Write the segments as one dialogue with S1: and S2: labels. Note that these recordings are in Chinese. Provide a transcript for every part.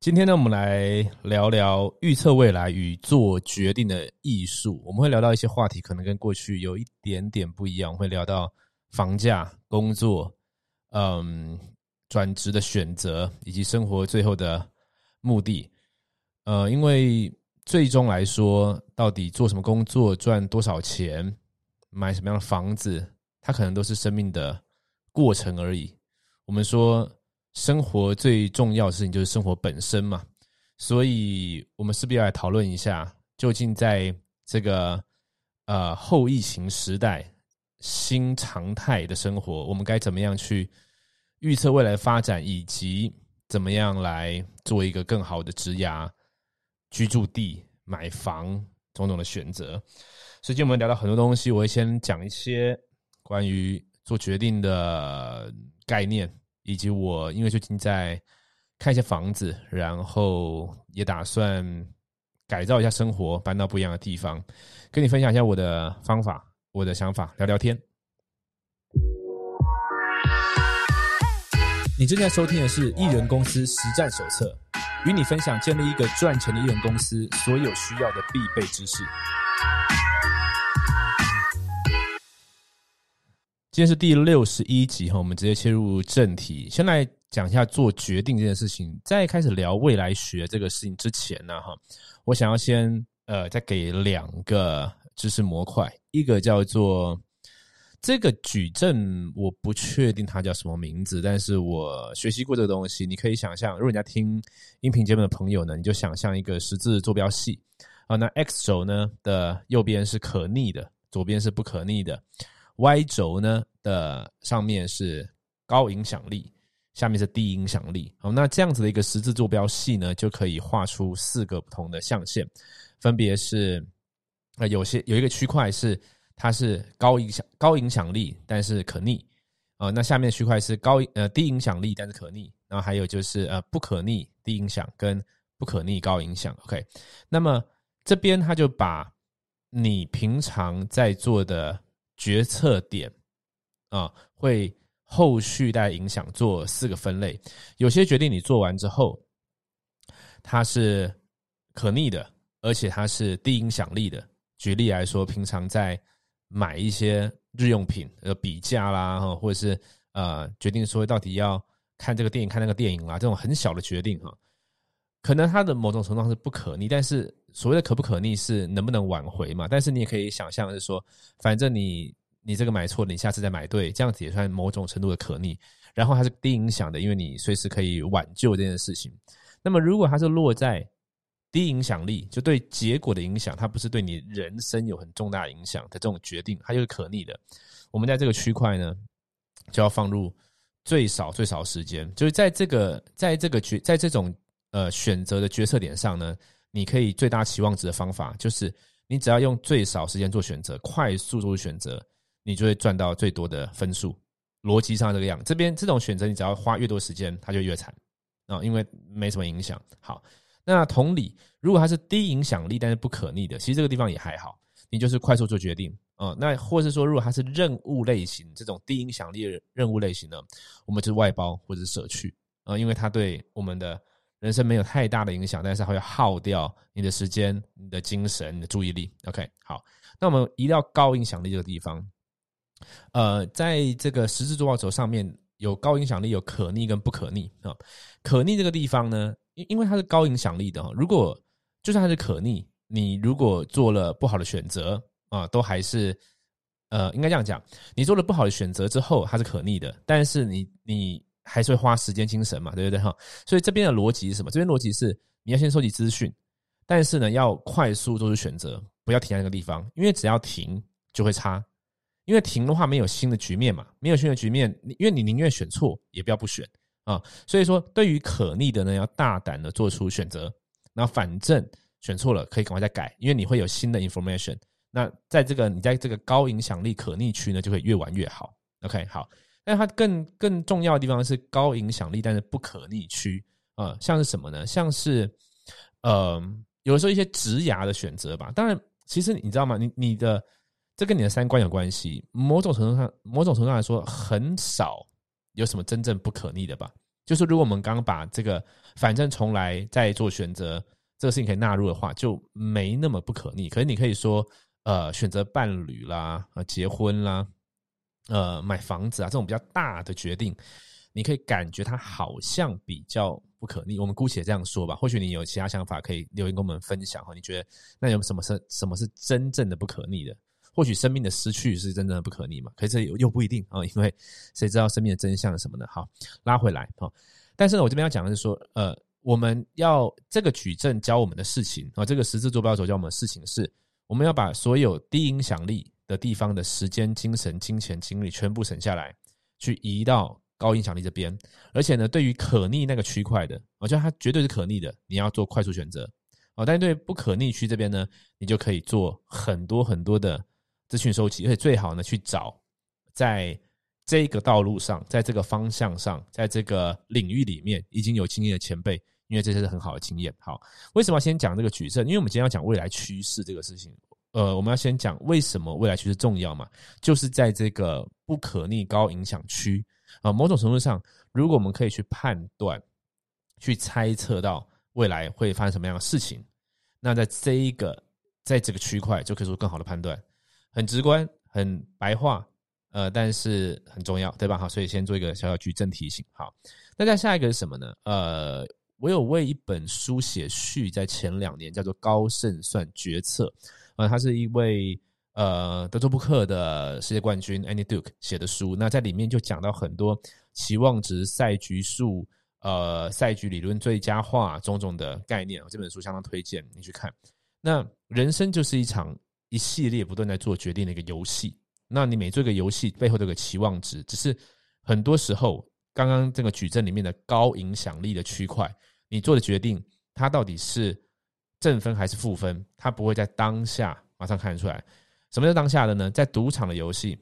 S1: 今天呢，我们来聊聊预测未来与做决定的艺术。我们会聊到一些话题，可能跟过去有一点点不一样。会聊到房价、工作，嗯，转职的选择，以及生活最后的目的。呃，因为最终来说，到底做什么工作，赚多少钱，买什么样的房子，它可能都是生命的过程而已。我们说。生活最重要的事情就是生活本身嘛，所以我们势必要来讨论一下，究竟在这个呃后疫情时代新常态的生活，我们该怎么样去预测未来发展，以及怎么样来做一个更好的职涯、居住地、买房种种的选择。所以今天我们聊到很多东西，我会先讲一些关于做决定的概念。以及我因为最近在看一些房子，然后也打算改造一下生活，搬到不一样的地方，跟你分享一下我的方法、我的想法，聊聊天。你正在收听的是《艺人公司实战手册》，与你分享建立一个赚钱的艺人公司所有需要的必备知识。今天是第六十一集哈，我们直接切入正题，先来讲一下做决定这件事情。在开始聊未来学这个事情之前呢，哈，我想要先呃再给两个知识模块，一个叫做这个矩阵，我不确定它叫什么名字，但是我学习过这个东西。你可以想象，如果人家听音频节目的朋友呢，你就想象一个十字坐标系啊，那 x 轴呢的右边是可逆的，左边是不可逆的。Y 轴呢的上面是高影响力，下面是低影响力。好，那这样子的一个十字坐标系呢，就可以画出四个不同的象限，分别是呃有些有一个区块是它是高影响高影响力，但是可逆啊。那下面区块是高呃低影响力，但是可逆。然后还有就是呃不可逆低影响跟不可逆高影响。OK，那么这边他就把你平常在做的。决策点啊，会后续带影响做四个分类。有些决定你做完之后，它是可逆的，而且它是低影响力的。举例来说，平常在买一些日用品，呃，比价啦，或者是呃，决定说到底要看这个电影、看那个电影啦，这种很小的决定哈，可能它的某种程度上是不可逆，但是。所谓的可不可逆是能不能挽回嘛？但是你也可以想象是说，反正你你这个买错，你下次再买对，这样子也算某种程度的可逆。然后它是低影响的，因为你随时可以挽救这件事情。那么如果它是落在低影响力，就对结果的影响，它不是对你人生有很重大影响的这种决定，它就是可逆的。我们在这个区块呢，就要放入最少最少时间，就是在这个在这个决在这种呃选择的决策点上呢。你可以最大期望值的方法，就是你只要用最少时间做选择，快速做出选择，你就会赚到最多的分数。逻辑上这个样，这边这种选择你只要花越多时间，它就越惨啊，因为没什么影响。好，那同理，如果它是低影响力但是不可逆的，其实这个地方也还好，你就是快速做决定啊。那或是说，如果它是任务类型这种低影响力的任务类型呢，我们就是外包或者是舍去啊，因为它对我们的。人生没有太大的影响，但是会耗掉你的时间、你的精神、你的注意力。OK，好，那我们移到高影响力这个地方，呃，在这个十字坐标轴上面有高影响力，有可逆跟不可逆啊。可逆这个地方呢，因因为它是高影响力的，如果就算它是可逆，你如果做了不好的选择啊，都还是呃，应该这样讲，你做了不好的选择之后，它是可逆的，但是你你。还是会花时间精神嘛，对不对哈？所以这边的逻辑是什么？这边逻辑是你要先收集资讯，但是呢，要快速做出选择，不要停在那个地方，因为只要停就会差。因为停的话没有新的局面嘛，没有新的局面，因为你宁愿选错也不要不选啊。所以说，对于可逆的呢，要大胆的做出选择。那反正选错了可以赶快再改，因为你会有新的 information。那在这个你在这个高影响力可逆区呢，就会越玩越好。OK，好。但它更更重要的地方是高影响力，但是不可逆区啊，像是什么呢？像是呃，有的时候一些直牙的选择吧。当然，其实你知道吗？你你的这跟你的三观有关系。某种程度上，某种程度上来说，很少有什么真正不可逆的吧。就是如果我们刚刚把这个反正从来再做选择这个事情可以纳入的话，就没那么不可逆。可是你可以说，呃，选择伴侣啦，呃，结婚啦，呃，买房子啊，这种比较大的决定，你可以感觉它好像比较不可逆。我们姑且这样说吧。或许你有其他想法，可以留言跟我们分享哈。你觉得那有什么是什么是真正的不可逆的？或许生命的失去是真正的不可逆嘛？可是又又不一定啊，因为谁知道生命的真相是什么呢？好，拉回来哈。但是呢，我这边要讲的是说，呃，我们要这个矩阵教我们的事情啊，这个十字坐标轴教我们的事情是，我们要把所有低影响力的地方的时间、精神、金钱、精力全部省下来，去移到高影响力这边。而且呢，对于可逆那个区块的，我觉得它绝对是可逆的，你要做快速选择哦。但是对不可逆区这边呢，你就可以做很多很多的。资讯收集，而且最好呢，去找在这个道路上，在这个方向上，在这个领域里面已经有经验的前辈，因为这些是很好的经验。好，为什么要先讲这个矩阵？因为我们今天要讲未来趋势这个事情。呃，我们要先讲为什么未来趋势重要嘛？就是在这个不可逆高影响区啊，某种程度上，如果我们可以去判断、去猜测到未来会发生什么样的事情，那在这一个在这个区块就可以做更好的判断。很直观，很白话，呃，但是很重要，对吧？好，所以先做一个小小矩阵提醒。好，那再下一个是什么呢？呃，我有为一本书写序，在前两年叫做《高胜算决策》，呃，他是一位呃德州扑克的世界冠军 Andy Duke 写的书。那在里面就讲到很多期望值、赛局数、呃赛局理论最佳化种种的概念。这本书相当推荐你去看。那人生就是一场。一系列不断在做决定的一个游戏，那你每做一个游戏背后都有个期望值，只是很多时候，刚刚这个矩阵里面的高影响力的区块，你做的决定，它到底是正分还是负分，他不会在当下马上看得出来。什么叫当下的呢？在赌场的游戏，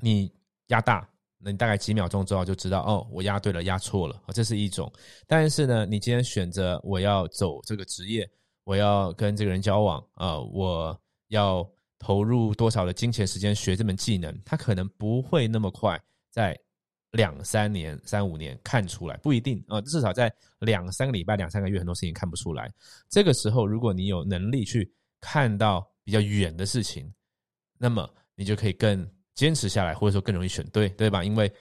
S1: 你压大，那你大概几秒钟之后就知道，哦，我压对了，压错了，这是一种。但是呢，你今天选择我要走这个职业，我要跟这个人交往啊，我。要投入多少的金钱时间学这门技能，他可能不会那么快在两三年、三五年看出来，不一定啊。至少在两三个礼拜、两三个月，很多事情看不出来。这个时候，如果你有能力去看到比较远的事情，那么你就可以更坚持下来，或者说更容易选对，对吧？因为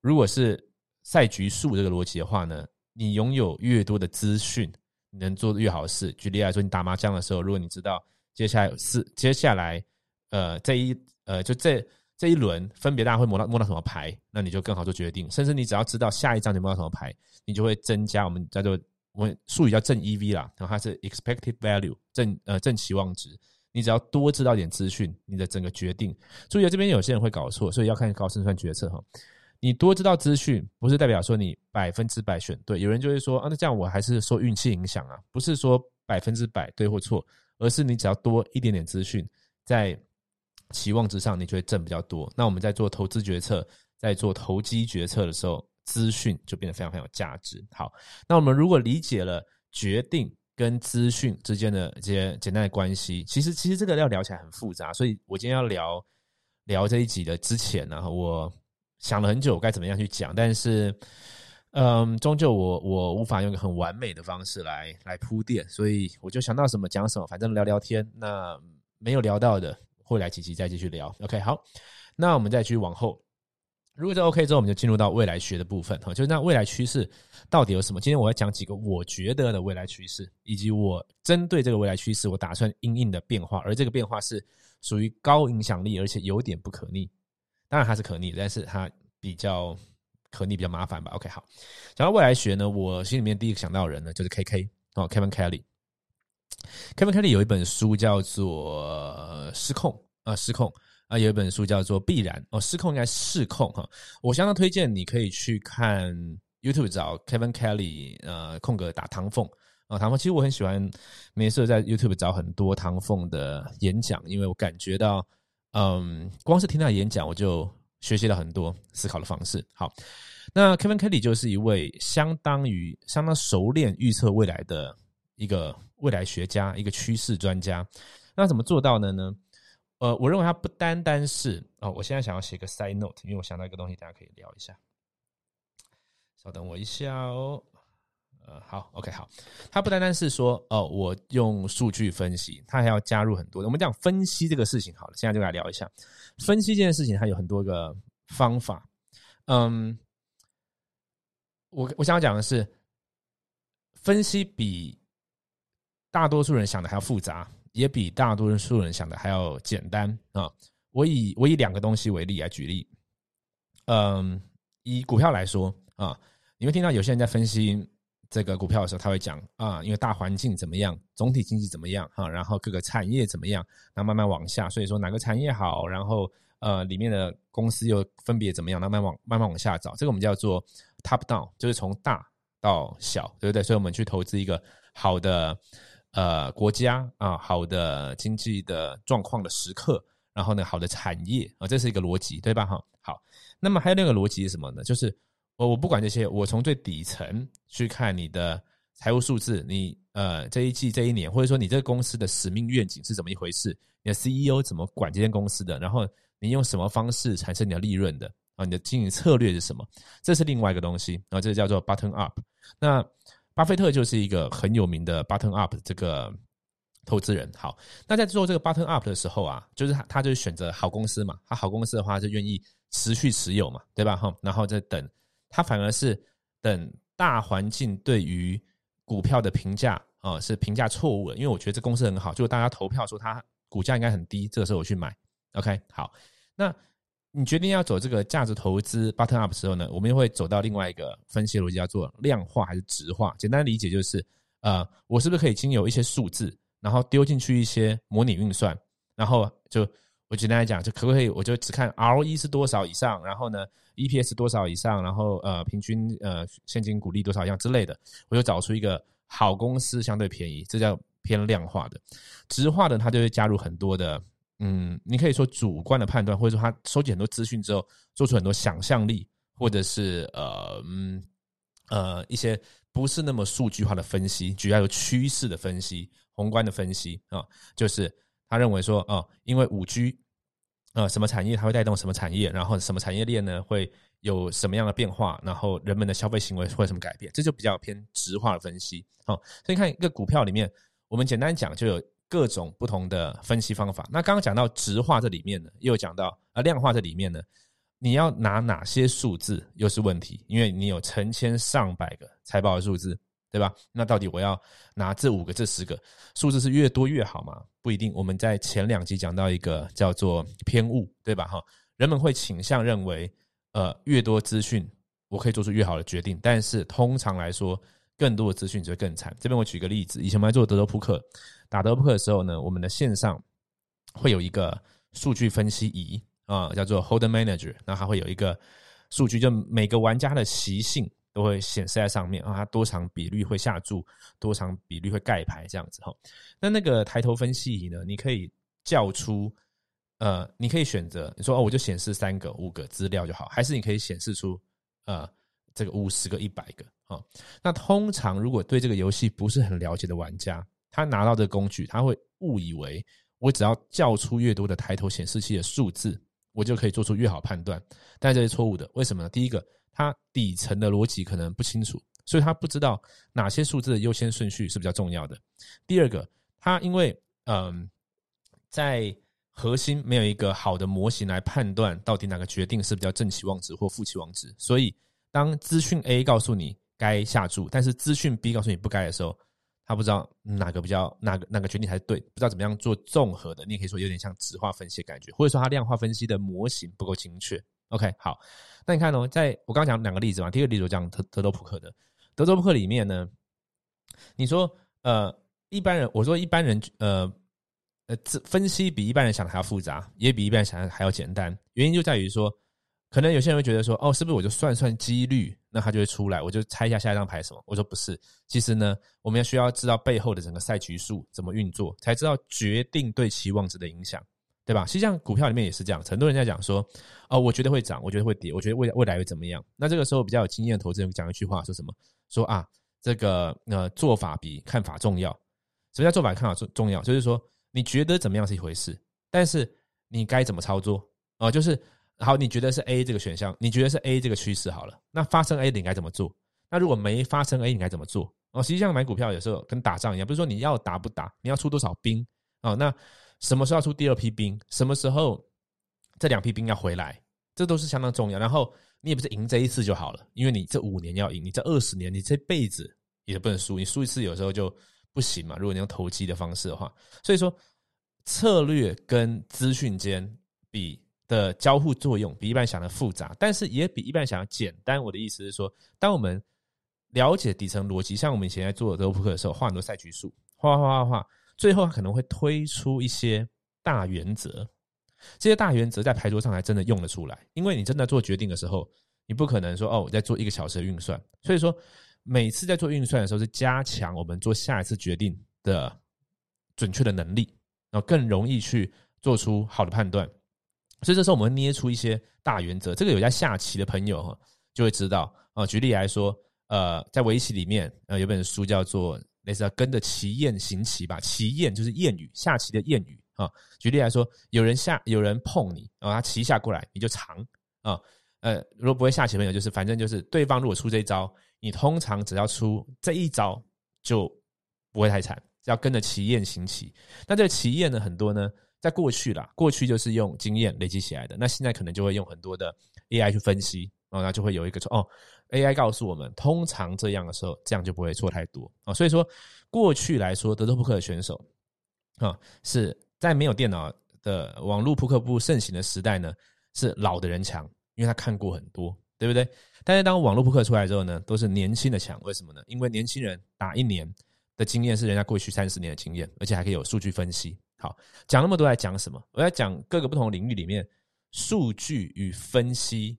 S1: 如果是赛局数这个逻辑的话呢，你拥有越多的资讯，你能做的越好的事。举例来说，你打麻将的时候，如果你知道。接下来是接下来，呃，这一呃，就这这一轮分别大家会摸到摸到什么牌，那你就更好做决定。甚至你只要知道下一张你摸到什么牌，你就会增加我们叫做我们术语叫正 EV 啦，然后它是 expected value 正呃正期望值。你只要多知道点资讯，你的整个决定。注意这边有些人会搞错，所以要看高胜算决策哈。你多知道资讯，不是代表说你百分之百选对。有人就会说啊，那这样我还是受运气影响啊，不是说百分之百对或错。而是你只要多一点点资讯，在期望之上，你就会挣比较多。那我们在做投资决策，在做投机决策的时候，资讯就变得非常非常有价值。好，那我们如果理解了决定跟资讯之间的这些简单的关系，其实其实这个要聊起来很复杂。所以我今天要聊聊这一集的之前呢，我想了很久该怎么样去讲，但是。嗯，终究我我无法用一个很完美的方式来来铺垫，所以我就想到什么讲什么，反正聊聊天。那没有聊到的，会来几期再继续聊。OK，好，那我们再继续往后。如果这 OK 之后，我们就进入到未来学的部分哈，就是那未来趋势到底有什么？今天我要讲几个我觉得的未来趋势，以及我针对这个未来趋势，我打算应应的变化，而这个变化是属于高影响力，而且有点不可逆。当然它是可逆，但是它比较。可逆比较麻烦吧。OK，好，讲到未来学呢，我心里面第一个想到的人呢，就是 KK 哦，Kevin Kelly。Kevin Kelly 有一本书叫做《失控》啊，《失控》啊，有一本书叫做《必然》哦，《失控》应该失控哈。我相当推荐你可以去看 YouTube 找 Kevin Kelly，呃，空格打唐凤啊，唐凤。其实我很喜欢，每次在 YouTube 找很多唐凤的演讲，因为我感觉到，嗯，光是听他演讲我就。学习了很多思考的方式。好，那 Kevin Kelly 就是一位相当于相当熟练预测未来的一个未来学家，一个趋势专家。那怎么做到的呢？呃，我认为他不单单是哦，我现在想要写个 side note，因为我想到一个东西，大家可以聊一下。稍等我一下哦。呃，好，OK，好。它不单单是说哦，我用数据分析，它还要加入很多。我们讲分析这个事情好了，现在就来聊一下分析这件事情，它有很多个方法。嗯，我我想要讲的是，分析比大多数人想的还要复杂，也比大多数人想的还要简单啊。我以我以两个东西为例来举例。嗯，以股票来说啊，你会听到有些人在分析。这个股票的时候，他会讲啊，因为大环境怎么样，总体经济怎么样哈，然后各个产业怎么样，那慢慢往下，所以说哪个产业好，然后呃里面的公司又分别怎么样，那慢慢往慢慢往下找，这个我们叫做 top down，就是从大到小，对不对？所以我们去投资一个好的呃国家啊，好的经济的状况的时刻，然后呢好的产业啊，这是一个逻辑，对吧？哈，好，那么还有那个逻辑是什么呢？就是我我不管这些，我从最底层去看你的财务数字，你呃这一季这一年，或者说你这个公司的使命愿景是怎么一回事？你的 CEO 怎么管这间公司的？然后你用什么方式产生你的利润的？啊，你的经营策略是什么？这是另外一个东西啊，这叫做 button up。那巴菲特就是一个很有名的 button up 这个投资人。好，那在做这个 button up 的时候啊，就是他他就选择好公司嘛，他好公司的话就愿意持续持有嘛，对吧？哈，然后再等。他反而是等大环境对于股票的评价啊是评价错误了，因为我觉得这公司很好，就大家投票说它股价应该很低，这个时候我去买。OK，好，那你决定要走这个价值投资 button up 时候呢，我们又会走到另外一个分析逻辑，叫做量化还是值化？简单理解就是，呃，我是不是可以经由一些数字，然后丢进去一些模拟运算，然后就。我简单来讲，就可不可以？我就只看 ROE 是多少以上，然后呢，EPS 多少以上，然后呃，平均呃现金股利多少样之类的，我就找出一个好公司相对便宜，这叫偏量化的。值化的，它就会加入很多的，嗯，你可以说主观的判断，或者说他收集很多资讯之后，做出很多想象力，或者是呃嗯呃一些不是那么数据化的分析，主要有趋势的分析、宏观的分析啊，就是。他认为说，哦，因为五 G，呃，什么产业它会带动什么产业，然后什么产业链呢会有什么样的变化，然后人们的消费行为会有什么改变，这就比较偏直化的分析。好，所以看一个股票里面，我们简单讲就有各种不同的分析方法。那刚刚讲到直化这里面呢，又讲到啊量化这里面呢，你要拿哪些数字又是问题，因为你有成千上百个财报的数字。对吧？那到底我要拿这五个、这十个数字是越多越好吗？不一定。我们在前两集讲到一个叫做偏误，对吧？哈，人们会倾向认为，呃，越多资讯我可以做出越好的决定。但是通常来说，更多的资讯只会更惨。这边我举个例子，以前我们在做德州扑克，打德扑克的时候呢，我们的线上会有一个数据分析仪啊，叫做 Hold Manager，那它会有一个数据，就每个玩家的习性。都会显示在上面啊，它多长比率会下注，多长比率会盖牌这样子哈。那那个抬头分析仪呢，你可以叫出呃，你可以选择你说哦，我就显示三个、五个资料就好，还是你可以显示出呃这个五十个、一百个啊。那通常如果对这个游戏不是很了解的玩家，他拿到这个工具，他会误以为我只要叫出越多的抬头显示器的数字，我就可以做出越好判断，但这是错误的。为什么呢？第一个。它底层的逻辑可能不清楚，所以他不知道哪些数字的优先顺序是比较重要的。第二个，他因为嗯，在核心没有一个好的模型来判断到底哪个决定是比较正期望值或负期望值，所以当资讯 A 告诉你该下注，但是资讯 B 告诉你不该的时候，他不知道哪个比较哪个哪个决定才是对，不知道怎么样做综合的。你也可以说有点像直化分析的感觉，或者说它量化分析的模型不够精确。OK，好，那你看哦，在我刚刚讲两个例子嘛，第一个例子我讲德德州扑克的，德州扑克里面呢，你说呃一般人，我说一般人呃呃这分析比一般人想的还要复杂，也比一般人想的还要简单，原因就在于说，可能有些人会觉得说，哦，是不是我就算算几率，那它就会出来，我就猜一下下一张牌什么？我说不是，其实呢，我们要需要知道背后的整个赛局数怎么运作，才知道决定对期望值的影响。对吧？实际上股票里面也是这样，很多人在讲说，哦，我觉得会涨，我觉得会跌，我觉得未未来会怎么样？那这个时候比较有经验的投资人讲一句话，说什么？说啊，这个呃做法比看法重要。什么叫做法看法重重要？就是说你觉得怎么样是一回事，但是你该怎么操作啊？就是好，你觉得是 A 这个选项，你觉得是 A 这个趋势好了，那发生 A 你该怎么做？那如果没发生 A 你该怎么做？哦，实际上买股票有时候跟打仗一样，不是说你要打不打，你要出多少兵哦？那什么时候要出第二批兵？什么时候这两批兵要回来？这都是相当重要。然后你也不是赢这一次就好了，因为你这五年要赢，你这二十年，你这辈子也不能输。你输一次有时候就不行嘛。如果你用投机的方式的话，所以说策略跟资讯间比的交互作用比一般想的复杂，但是也比一般想的简单。我的意思是说，当我们了解底层逻辑，像我们以前在做德扑克的时候，画很多赛局数，画画画画，最后他可能会推出一些大原则。这些大原则在牌桌上还真的用得出来，因为你真的做决定的时候，你不可能说哦，我在做一个小时的运算。所以说，每次在做运算的时候，是加强我们做下一次决定的准确的能力，然后更容易去做出好的判断。所以这时候我们捏出一些大原则，这个有在下棋的朋友哈就会知道啊。举例来说。呃，在围棋里面，呃，有本书叫做类似跟着棋宴行棋吧。棋宴就是谚语，下棋的谚语啊。举例来说，有人下，有人碰你啊，他棋下过来，你就藏啊。呃，如果不会下棋的朋友，就是反正就是对方如果出这一招，你通常只要出这一招就不会太惨，要跟着棋宴行棋。那这个棋宴呢，很多呢，在过去啦，过去就是用经验累积起来的，那现在可能就会用很多的 AI 去分析。哦，那就会有一个错哦，AI 告诉我们，通常这样的时候，这样就不会错太多啊。所以说，过去来说，德州扑克的选手啊，是在没有电脑的网络扑克不盛行的时代呢，是老的人强，因为他看过很多，对不对？但是当网络扑克出来之后呢，都是年轻的强，为什么呢？因为年轻人打一年的经验是人家过去三十年的经验，而且还可以有数据分析。好，讲那么多来讲什么？我要讲各个不同领域里面数据与分析。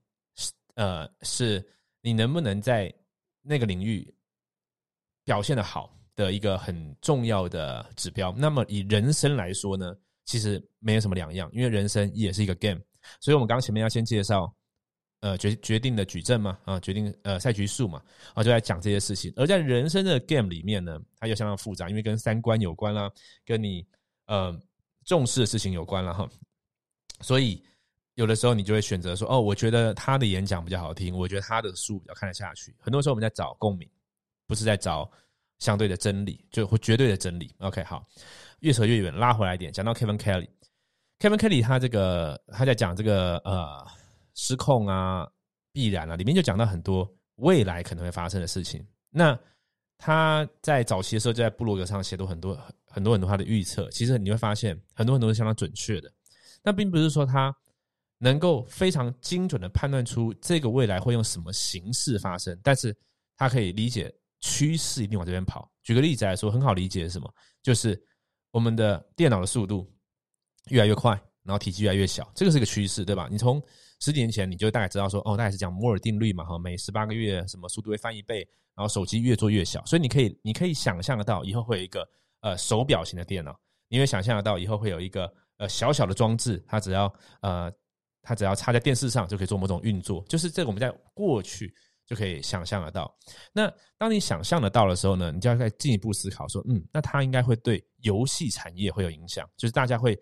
S1: 呃，是你能不能在那个领域表现的好的一个很重要的指标。那么以人生来说呢，其实没有什么两样，因为人生也是一个 game。所以我们刚刚前面要先介绍，呃，决决定的矩阵嘛，啊，决定呃赛局数嘛，啊，就在讲这些事情。而在人生的 game 里面呢，它又相当复杂，因为跟三观有关啦，跟你呃重视的事情有关了哈，所以。有的时候你就会选择说，哦，我觉得他的演讲比较好听，我觉得他的书比较看得下去。很多时候我们在找共鸣，不是在找相对的真理，就或绝对的真理。OK，好，越扯越远，拉回来一点，讲到 Kevin Kelly，Kevin Kelly 他这个他在讲这个呃失控啊、必然啊，里面就讲到很多未来可能会发生的事情。那他在早期的时候就在部落格上写过很多很多很多他的预测，其实你会发现很多很多是相当准确的。那并不是说他。能够非常精准的判断出这个未来会用什么形式发生，但是他可以理解趋势一定往这边跑。举个例子来说，很好理解是什么？就是我们的电脑的速度越来越快，然后体积越来越小，这个是一个趋势，对吧？你从十几年前你就大概知道说，哦，大概是讲摩尔定律嘛，哈，每十八个月什么速度会翻一倍，然后手机越做越小，所以你可以你可以想象得到以后会有一个呃手表型的电脑，你会想象得到以后会有一个呃小小的装置，它只要呃。它只要插在电视上就可以做某种运作，就是这个我们在过去就可以想象得到。那当你想象得到的时候呢，你就要再进一步思考说，嗯，那它应该会对游戏产业会有影响，就是大家会，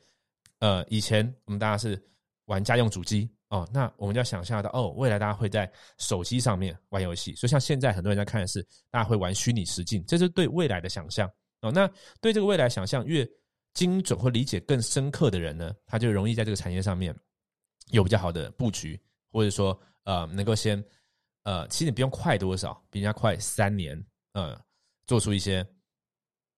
S1: 呃，以前我们大家是玩家用主机哦，那我们就要想象到，哦，未来大家会在手机上面玩游戏，所以像现在很多人在看的是，大家会玩虚拟实境，这是对未来的想象哦。那对这个未来想象越精准或理解更深刻的人呢，他就容易在这个产业上面。有比较好的布局，或者说呃，能够先呃，其实你不用快多少，比人家快三年，呃，做出一些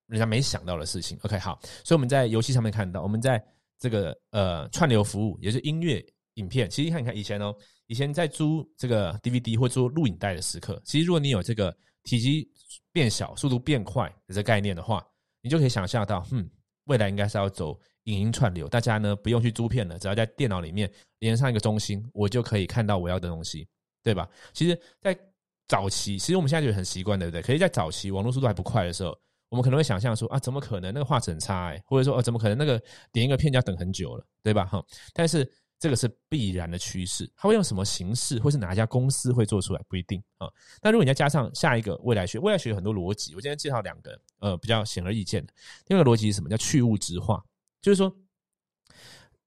S1: 人家没想到的事情。OK，好，所以我们在游戏上面看到，我们在这个呃串流服务，也是音乐影片，其实你看一看以前哦，以前在租这个 DVD 或租录影带的时刻，其实如果你有这个体积变小、速度变快的这概念的话，你就可以想象到，嗯，未来应该是要走。影音串流，大家呢不用去租片了，只要在电脑里面连上一个中心，我就可以看到我要的东西，对吧？其实，在早期，其实我们现在就很习惯，对不对？可是，在早期网络速度还不快的时候，我们可能会想象说啊，怎么可能那个画质很差？或者说哦，怎么可能那个点一个片就要等很久了，对吧？哈，但是这个是必然的趋势，它会用什么形式，或是哪一家公司会做出来，不一定啊。那如果你要加上下一个未来学，未来学有很多逻辑，我今天介绍两个，呃，比较显而易见的。第二个逻辑是什么？叫去物质化。就是说，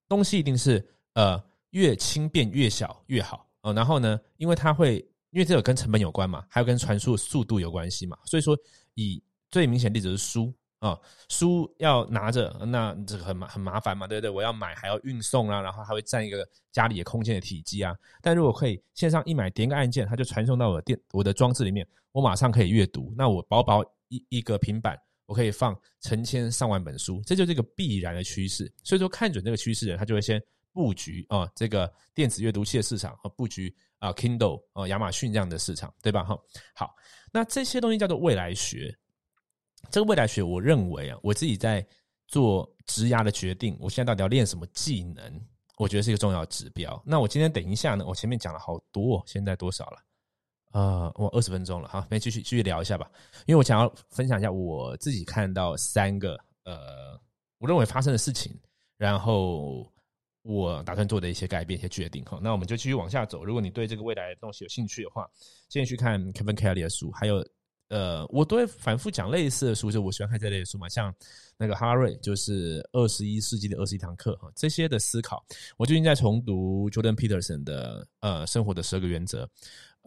S1: 东西一定是呃越轻便越小越好哦。然后呢，因为它会，因为这个跟成本有关嘛，还有跟传输速度有关系嘛，所以说以最明显例子是书啊，书要拿着，那这个很麻很麻烦嘛，对不对？我要买还要运送啊，然后还会占一个家里的空间的体积啊。但如果可以线上一买，点个按键，它就传送到我的电我的装置里面，我马上可以阅读。那我薄薄一一个平板。我可以放成千上万本书，这就是一个必然的趋势。所以说，看准这个趋势的人，他就会先布局啊，这个电子阅读器的市场和布局啊，Kindle 啊，亚马逊这样的市场，对吧？哈，好，那这些东西叫做未来学。这个未来学，我认为啊，我自己在做职涯的决定，我现在到底要练什么技能？我觉得是一个重要指标。那我今天等一下呢，我前面讲了好多，现在多少了？呃，我二十分钟了，好，那继续继续聊一下吧，因为我想要分享一下我自己看到三个呃，我认为发生的事情，然后我打算做的一些改变、一些决定哈。那我们就继续往下走。如果你对这个未来的东西有兴趣的话，建议去看 Kevin Kelly 的书，还有呃，我都会反复讲类似的书，就我喜欢看这类的书嘛，像那个哈瑞，就是二十一世纪的二十一堂课哈，这些的思考。我最近在重读 Jordan Peterson 的呃生活的十二个原则。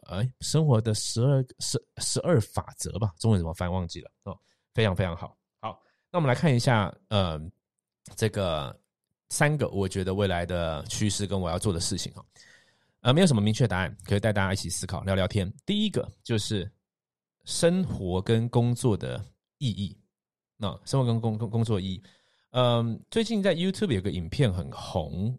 S1: 哎，生活的十二十十二法则吧，中文怎么翻忘记了哦，非常非常好。好，那我们来看一下，呃，这个三个我觉得未来的趋势跟我要做的事情哈，呃，没有什么明确答案，可以带大家一起思考聊聊天。第一个就是生活跟工作的意义，那生活跟工工工作意义，嗯，最近在 YouTube 有个影片很红，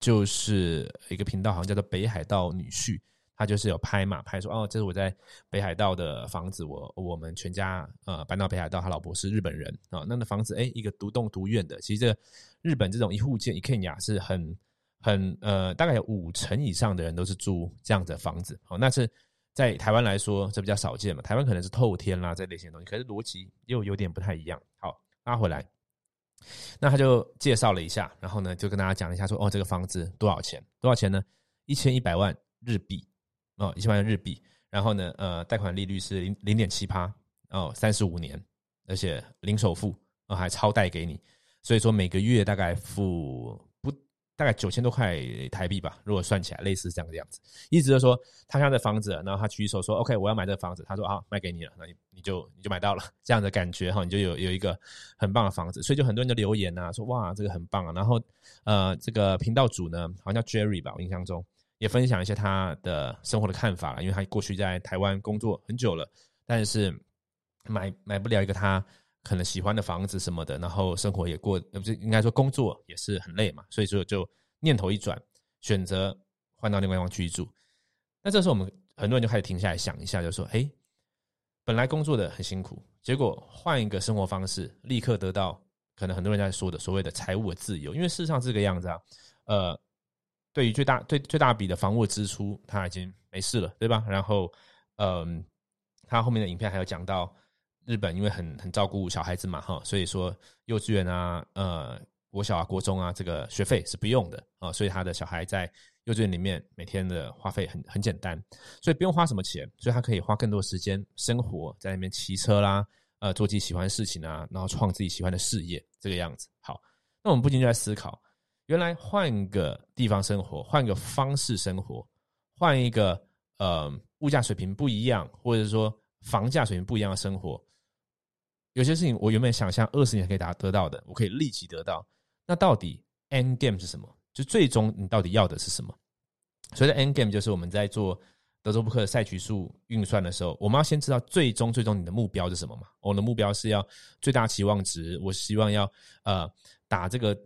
S1: 就是一个频道，好像叫做北海道女婿。他就是有拍嘛，拍说哦，这是我在北海道的房子，我我们全家呃搬到北海道，他老婆是日本人。啊，那那房子哎，一个独栋独院的，其实这日本这种一户建一片雅是很很呃，大概有五成以上的人都是住这样的房子，哦，那是在台湾来说这比较少见嘛，台湾可能是透天啦这类型的东西，可是逻辑又有点不太一样。好，拉回来，那他就介绍了一下，然后呢就跟大家讲一下说哦，这个房子多少钱？多少钱呢？一千一百万日币。哦，一千万日币，然后呢，呃，贷款利率是零零点七趴，哦，三十五年，而且零首付，哦，还超贷给你，所以说每个月大概付大概九千多块台币吧，如果算起来类似这样的样子。意思就说，他家的房子，然后他举手说，OK，我要买这房子，他说好，卖给你了，那你你就你就买到了，这样的感觉哈，你就有有一个很棒的房子，所以就很多人就留言呐，说哇，这个很棒啊，然后呃，这个频道主呢，好像叫 Jerry 吧，我印象中。也分享一些他的生活的看法了，因为他过去在台湾工作很久了，但是买买不了一个他可能喜欢的房子什么的，然后生活也过，不是应该说工作也是很累嘛，所以说就念头一转，选择换到另外地方居住。那这时候我们很多人就开始停下来想一下，就说：哎，本来工作的很辛苦，结果换一个生活方式，立刻得到可能很多人在说的所谓的财务的自由，因为事实上这个样子啊，呃。对于最大最最大笔的房屋支出，他已经没事了，对吧？然后，嗯，他后面的影片还有讲到日本，因为很很照顾小孩子嘛，哈，所以说幼稚园啊，呃，国小啊、国中啊，这个学费是不用的啊，所以他的小孩在幼稚园里面每天的花费很很简单，所以不用花什么钱，所以他可以花更多时间生活在那边骑车啦，呃，做自己喜欢的事情啊，然后创自己喜欢的事业，这个样子。好，那我们不禁就在思考。原来换个地方生活，换个方式生活，换一个呃物价水平不一样，或者说房价水平不一样的生活，有些事情我原本想象二十年可以达得到的，我可以立即得到。那到底 end game 是什么？就最终你到底要的是什么？所以 end game 就是我们在做德州扑克的赛局数运算的时候，我们要先知道最终最终你的目标是什么嘛？我的目标是要最大期望值，我希望要呃打这个。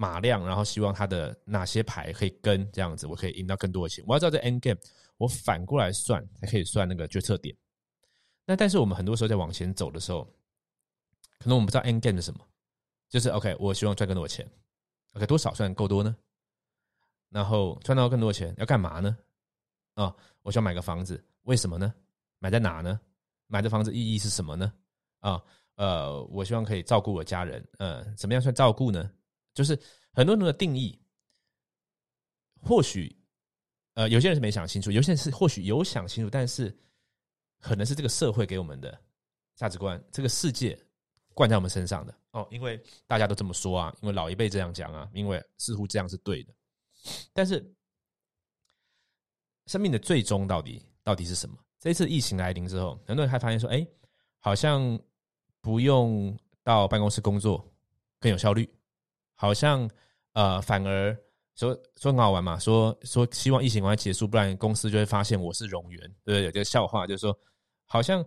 S1: 马量，然后希望他的哪些牌可以跟这样子，我可以赢到更多的钱。我要知道这 end game，我反过来算才可以算那个决策点。那但是我们很多时候在往前走的时候，可能我们不知道 end game 是什么，就是 OK，我希望赚更多的钱。OK，多少算够多呢？然后赚到更多的钱要干嘛呢？啊，我想买个房子，为什么呢？买在哪呢？买这房子意义是什么呢？啊，呃，我希望可以照顾我家人，呃，怎么样算照顾呢？就是很多人的定义，或许呃有些人是没想清楚，有些人是或许有想清楚，但是可能是这个社会给我们的价值观，这个世界灌在我们身上的哦，因为大家都这么说啊，因为老一辈这样讲啊，因为似乎这样是对的。但是生命的最终到底到底是什么？这一次疫情来临之后，很多人还发现说，哎，好像不用到办公室工作更有效率，好像呃反而说说很好玩嘛，说说希望疫情赶快结束，不然公司就会发现我是冗员，对不对？有个笑话就是说，好像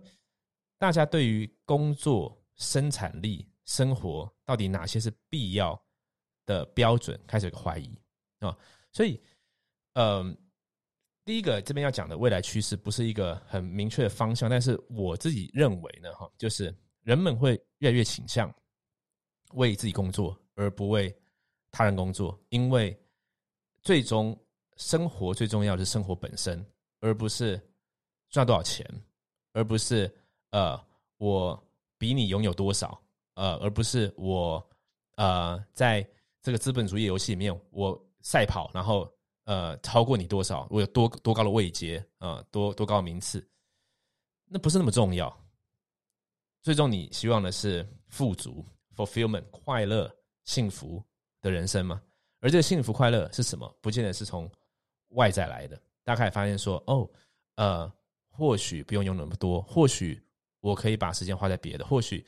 S1: 大家对于工作生产力、生活到底哪些是必要的标准开始怀疑啊，所以嗯。第一个这边要讲的未来趋势不是一个很明确的方向，但是我自己认为呢，哈，就是人们会越来越倾向为自己工作，而不为他人工作，因为最终生活最重要的是生活本身，而不是赚多少钱，而不是呃我比你拥有多少，呃，而不是我呃在这个资本主义游戏里面我赛跑，然后。呃，超过你多少？我有多多高的位阶啊？多多高的名次？那不是那么重要。最终你希望的是富足、fulfillment、快乐、幸福的人生吗？而这个幸福快乐是什么？不见得是从外在来的。大家可以发现说，哦，呃，或许不用拥有那么多，或许我可以把时间花在别的。或许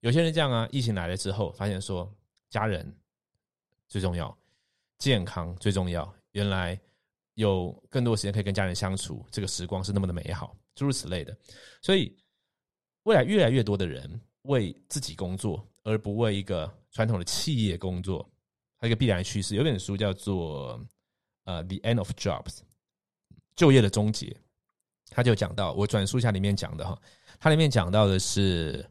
S1: 有些人这样啊，疫情来了之后，发现说家人最重要，健康最重要。原来有更多时间可以跟家人相处，这个时光是那么的美好，诸如此类的。所以未来越来越多的人为自己工作，而不为一个传统的企业工作，它一个必然趋势。有本书叫做《呃 The End of Jobs》，就业的终结。他就讲到，我转述一下里面讲的哈，它里面讲到的是，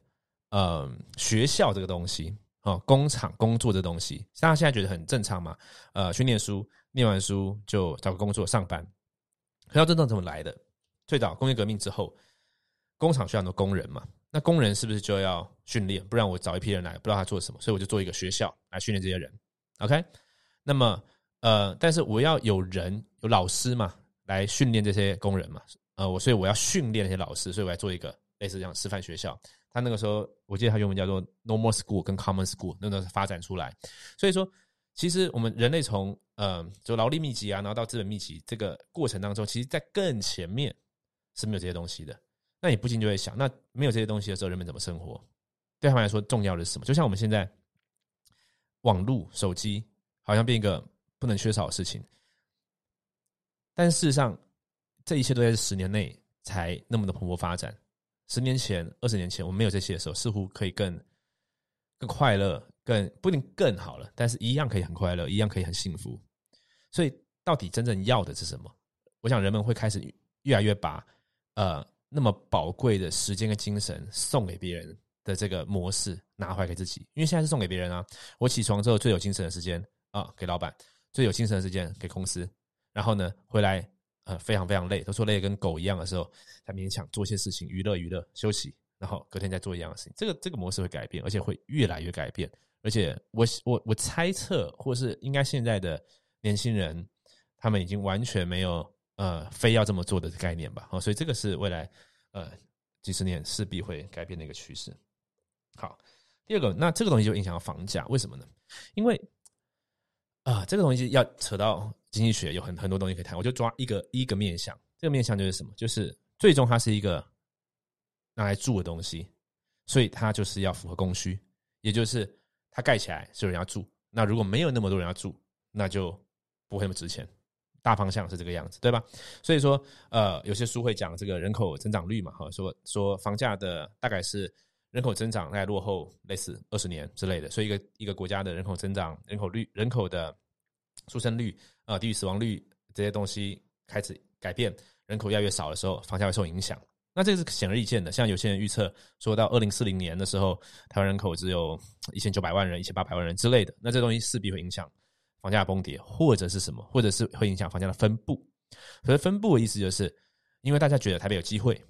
S1: 嗯，学校这个东西。哦，工厂工作这东西，大家现在觉得很正常嘛？呃，去念书，念完书就找个工作上班。可要真正怎么来的？最早工业革命之后，工厂需要很多工人嘛？那工人是不是就要训练？不然我找一批人来，不知道他做什么，所以我就做一个学校来训练这些人。OK，那么呃，但是我要有人有老师嘛，来训练这些工人嘛？呃，我所以我要训练那些老师，所以我来做一个类似这样示范学校。他那个时候，我记得他原文叫做 “normal school” 跟 “common school”，那个发展出来。所以说，其实我们人类从呃，就劳力密集啊，然后到资本密集这个过程当中，其实在更前面是没有这些东西的。那你不禁就会想，那没有这些东西的时候，人们怎么生活？对他们来说，重要的是什么？就像我们现在网络、手机，好像变一个不能缺少的事情。但事实上，这一切都在十年内才那么的蓬勃发展。十年前、二十年前，我们没有这些的时候，似乎可以更更快乐，更不一定更好了，但是一样可以很快乐，一样可以很幸福。所以，到底真正要的是什么？我想人们会开始越来越把呃那么宝贵的时间跟精神送给别人的这个模式拿回来给自己，因为现在是送给别人啊。我起床之后最有精神的时间啊，给老板；最有精神的时间给公司。然后呢，回来。呃，非常非常累，都说累跟狗一样的时候，才勉强做一些事情，娱乐娱乐，休息，然后隔天再做一样的事情。这个这个模式会改变，而且会越来越改变。而且我我我猜测，或是应该现在的年轻人，他们已经完全没有呃非要这么做的概念吧？哦，所以这个是未来呃几十年势必会改变的一个趋势。好，第二个，那这个东西就影响到房价，为什么呢？因为啊，这个东西要扯到。经济学有很很多东西可以谈，我就抓一个一个面向。这个面向就是什么？就是最终它是一个拿来住的东西，所以它就是要符合供需，也就是它盖起来是有人要住。那如果没有那么多人要住，那就不会那么值钱。大方向是这个样子，对吧？所以说，呃，有些书会讲这个人口增长率嘛，哈，说说房价的大概是人口增长大概落后类似二十年之类的。所以一个一个国家的人口增长、人口率、人口的出生率。啊，低于死亡率这些东西开始改变，人口越来越少的时候，房价会受影响。那这是显而易见的。像有些人预测说到二零四零年的时候，台湾人口只有一千九百万人、一千八百万人之类的，那这东西势必会影响房价崩跌，或者是什么，或者是会影响房价的分布。所以分布的意思就是，因为大家觉得台北有机会，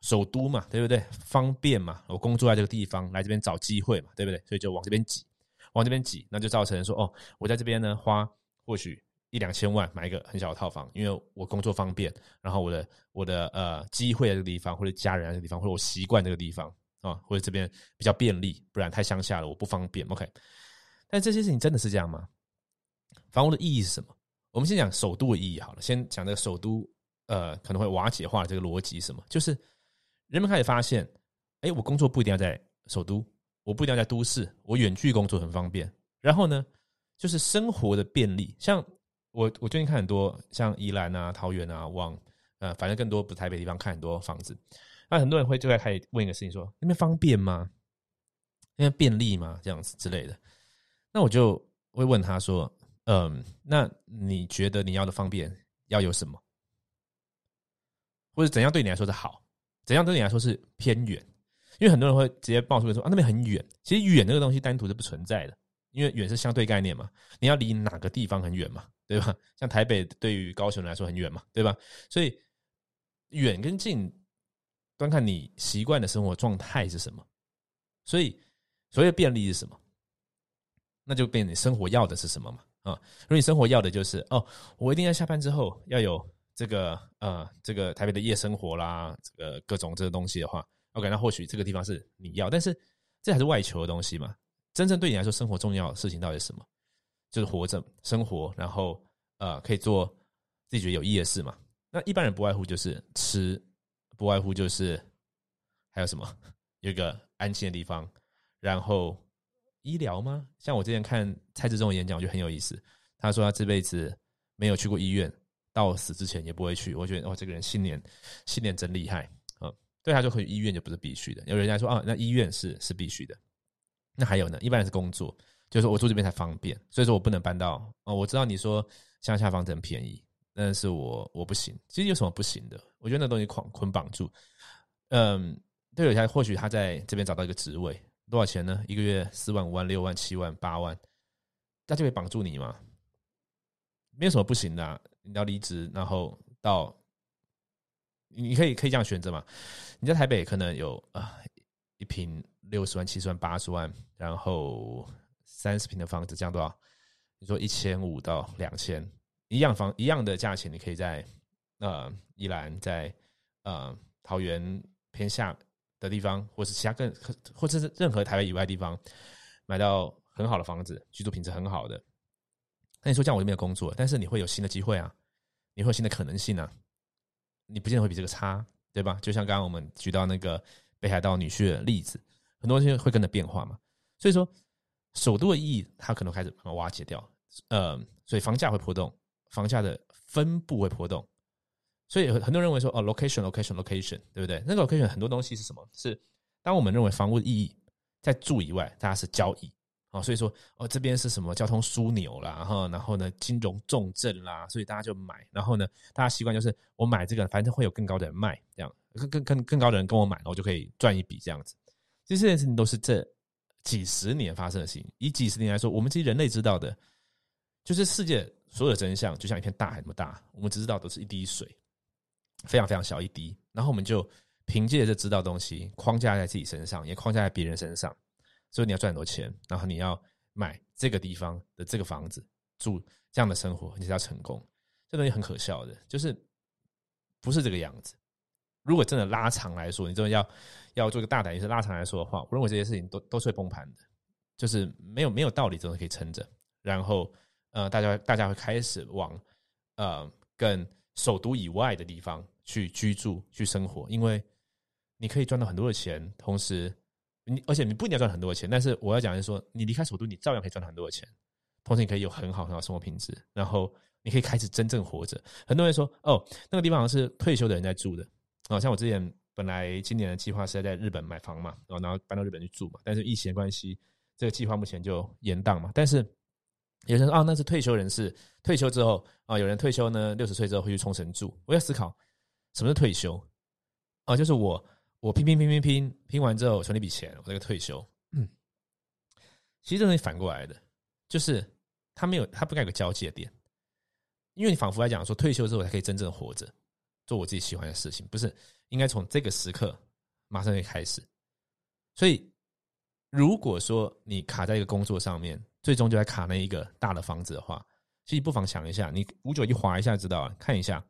S1: 首都嘛，对不对？方便嘛，我工作在这个地方，来这边找机会嘛，对不对？所以就往这边挤，往这边挤，那就造成说，哦，我在这边呢花或许。一两千万买一个很小的套房，因为我工作方便，然后我的我的呃机会在这个地方，或者家人在这个地方，或者我习惯这个地方啊，或者这边比较便利，不然太乡下了我不方便。OK，但这些事情真的是这样吗？房屋的意义是什么？我们先讲首都的意义好了，先讲这个首都呃可能会瓦解化的这个逻辑什么？就是人们开始发现，哎，我工作不一定要在首都，我不一定要在都市，我远距工作很方便。然后呢，就是生活的便利，像我我最近看很多像宜兰啊、桃园啊，往呃反正更多不台北地方看很多房子，那很多人会就在开始问一个事情，说那边方便吗？那边便利吗？这样子之类的。那我就会问他说，嗯，那你觉得你要的方便要有什么？或者怎样对你来说是好？怎样对你来说是偏远？因为很多人会直接爆出来说啊，那边很远。其实远这个东西单独是不存在的，因为远是相对概念嘛。你要离哪个地方很远嘛，对吧？像台北对于高雄来说很远嘛，对吧？所以远跟近，端看你习惯的生活状态是什么。所以所谓便利是什么？那就变你生活要的是什么嘛？啊，如果你生活要的就是哦，我一定要下班之后要有。这个呃，这个台北的夜生活啦，这个各种这个东西的话，OK，那或许这个地方是你要，但是这还是外求的东西嘛。真正对你来说，生活重要的事情到底是什么？就是活着、生活，然后呃，可以做自己觉得有意义的事嘛。那一般人不外乎就是吃，不外乎就是还有什么？有一个安静的地方，然后医疗吗？像我之前看蔡志忠的演讲，我觉得很有意思。他说他这辈子没有去过医院。到死之前也不会去，我觉得哇，这个人信念信念真厉害啊！对他就可以医院就不是必须的。有人家说啊，那医院是是必须的。那还有呢，一般人是工作，就是我住这边才方便，所以说我不能搬到哦。我知道你说乡下房子很便宜，但是我我不行。其实有什么不行的？我觉得那东西捆捆绑住。嗯，对，有些或许他在这边找到一个职位，多少钱呢？一个月四万、五万、六万、七万、八万，那就会绑住你吗？没有什么不行的。你要离职，然后到，你可以可以这样选择嘛？你在台北可能有啊一平六十万、七十万、八十万，然后三十平的房子，这样多少？你说一千五到两千，一样房一样的价钱，你可以在呃宜兰，在呃桃园偏下的地方，或是其他更或者是任何台北以外地方，买到很好的房子，居住品质很好的。那你说这样我就没有工作，但是你会有新的机会啊，你会有新的可能性啊，你不见得会比这个差，对吧？就像刚刚我们举到那个北海道女婿的例子，很多东西会跟着变化嘛。所以说，首都的意义它可能开始慢慢瓦解掉，呃，所以房价会波动，房价的分布会波动。所以很很多人认为说，哦，location，location，location，对不对？那个 location 很多东西是什么？是当我们认为房屋的意义在住以外，大家是交易。所以说哦，这边是什么交通枢纽啦，哈，然后呢，金融重镇啦，所以大家就买，然后呢，大家习惯就是我买这个，反正会有更高的人卖，这样更更更更高的人跟我买，我就可以赚一笔这样子。其实这件事情都是这几十年发生的事情。以几十年来说，我们其实人类知道的，就是世界所有的真相，就像一片大海那么大，我们只知道都是一滴水，非常非常小一滴，然后我们就凭借着知道东西，框架在自己身上，也框架在别人身上。所以你要赚很多钱，然后你要买这个地方的这个房子住这样的生活，你才要成功。这东西很可笑的，就是不是这个样子。如果真的拉长来说，你真的要要做个大胆意思拉长来说的话，我认为这些事情都都是会崩盘的，就是没有没有道理，真的可以撑着。然后呃，大家大家会开始往呃更首都以外的地方去居住去生活，因为你可以赚到很多的钱，同时。你而且你不一定要赚很多钱，但是我要讲的是说，你离开首都，你照样可以赚很多的钱，同时你可以有很好很好生活品质，然后你可以开始真正活着。很多人说，哦，那个地方好像是退休的人在住的，哦，像我之前本来今年的计划是在日本买房嘛，然后搬到日本去住嘛，但是疫情的关系，这个计划目前就延宕嘛。但是有人说，啊，那是退休人士退休之后啊，有人退休呢，六十岁之后会去冲绳住。我要思考什么是退休啊，就是我。我拼拼拼拼拼拼完之后存了一笔钱，我这个退休。嗯，其实这东西反过来的，就是他没有，他不该有个交界点，因为你仿佛来讲说，退休之后才可以真正活着，做我自己喜欢的事情，不是应该从这个时刻马上就开始。所以，如果说你卡在一个工作上面，最终就在卡那一个大的房子的话，其实不妨想一下，你五九一划一下知道啊，看一下，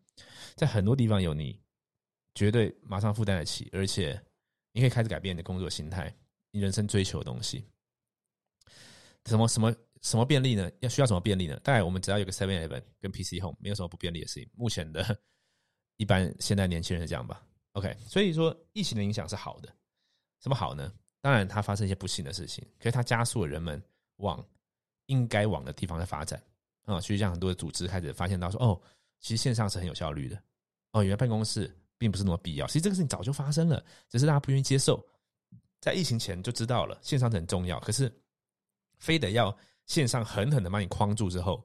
S1: 在很多地方有你。绝对马上负担得起，而且你可以开始改变你的工作心态，你人生追求的东西。什么什么什么便利呢？要需要什么便利呢？大概我们只要有个 Seven Eleven 跟 PC Home，没有什么不便利的事情。目前的 一般现在年轻人是这样吧。OK，所以说疫情的影响是好的，什么好呢？当然它发生一些不幸的事情，可是它加速了人们往应该往的地方在发展啊。所以像很多的组织开始发现到说，哦，其实线上是很有效率的。哦，原来办公室并不是那么必要。其实这个事情早就发生了，只是大家不愿意接受。在疫情前就知道了线上很重要，可是非得要线上狠狠的把你框住之后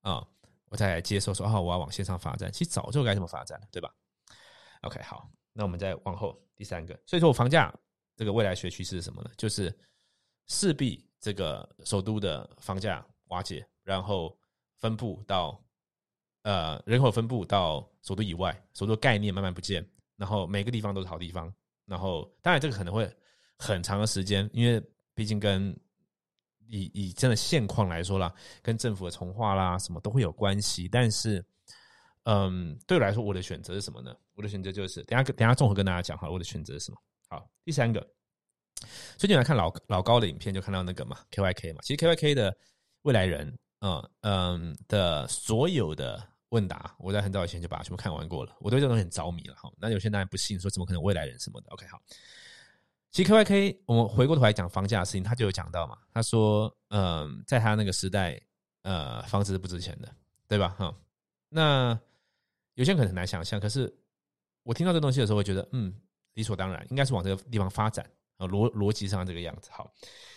S1: 啊，我再来接受说啊，我要往线上发展。其实早就该这么发展了，对吧？OK，好，那我们再往后第三个。所以说我房价这个未来学趋势是什么呢？就是势必这个首都的房价瓦解，然后分布到呃人口分布到首都以外，首都概念慢慢不见，然后每个地方都是好地方，然后当然这个可能会。很长的时间，因为毕竟跟以以真的现况来说啦，跟政府的重划啦什么都会有关系。但是，嗯，对我来说，我的选择是什么呢？我的选择就是，等下等下综合跟大家讲哈，我的选择是什么？好，第三个，最近来看老老高的影片，就看到那个嘛，KYK 嘛。其实 KYK 的未来人，嗯嗯的所有的问答，我在很早以前就把它全部看完过了。我对这东西很着迷了哈。那有些人不信，说怎么可能未来人什么的？OK，好。其实 KYK，我们回过头来讲房价的事情，他就有讲到嘛。他说，嗯，在他那个时代，呃，房子是不值钱的，对吧？哈，那有些人可能很难想象，可是我听到这东西的时候，会觉得，嗯，理所当然，应该是往这个地方发展啊，逻逻辑上这个样子。好，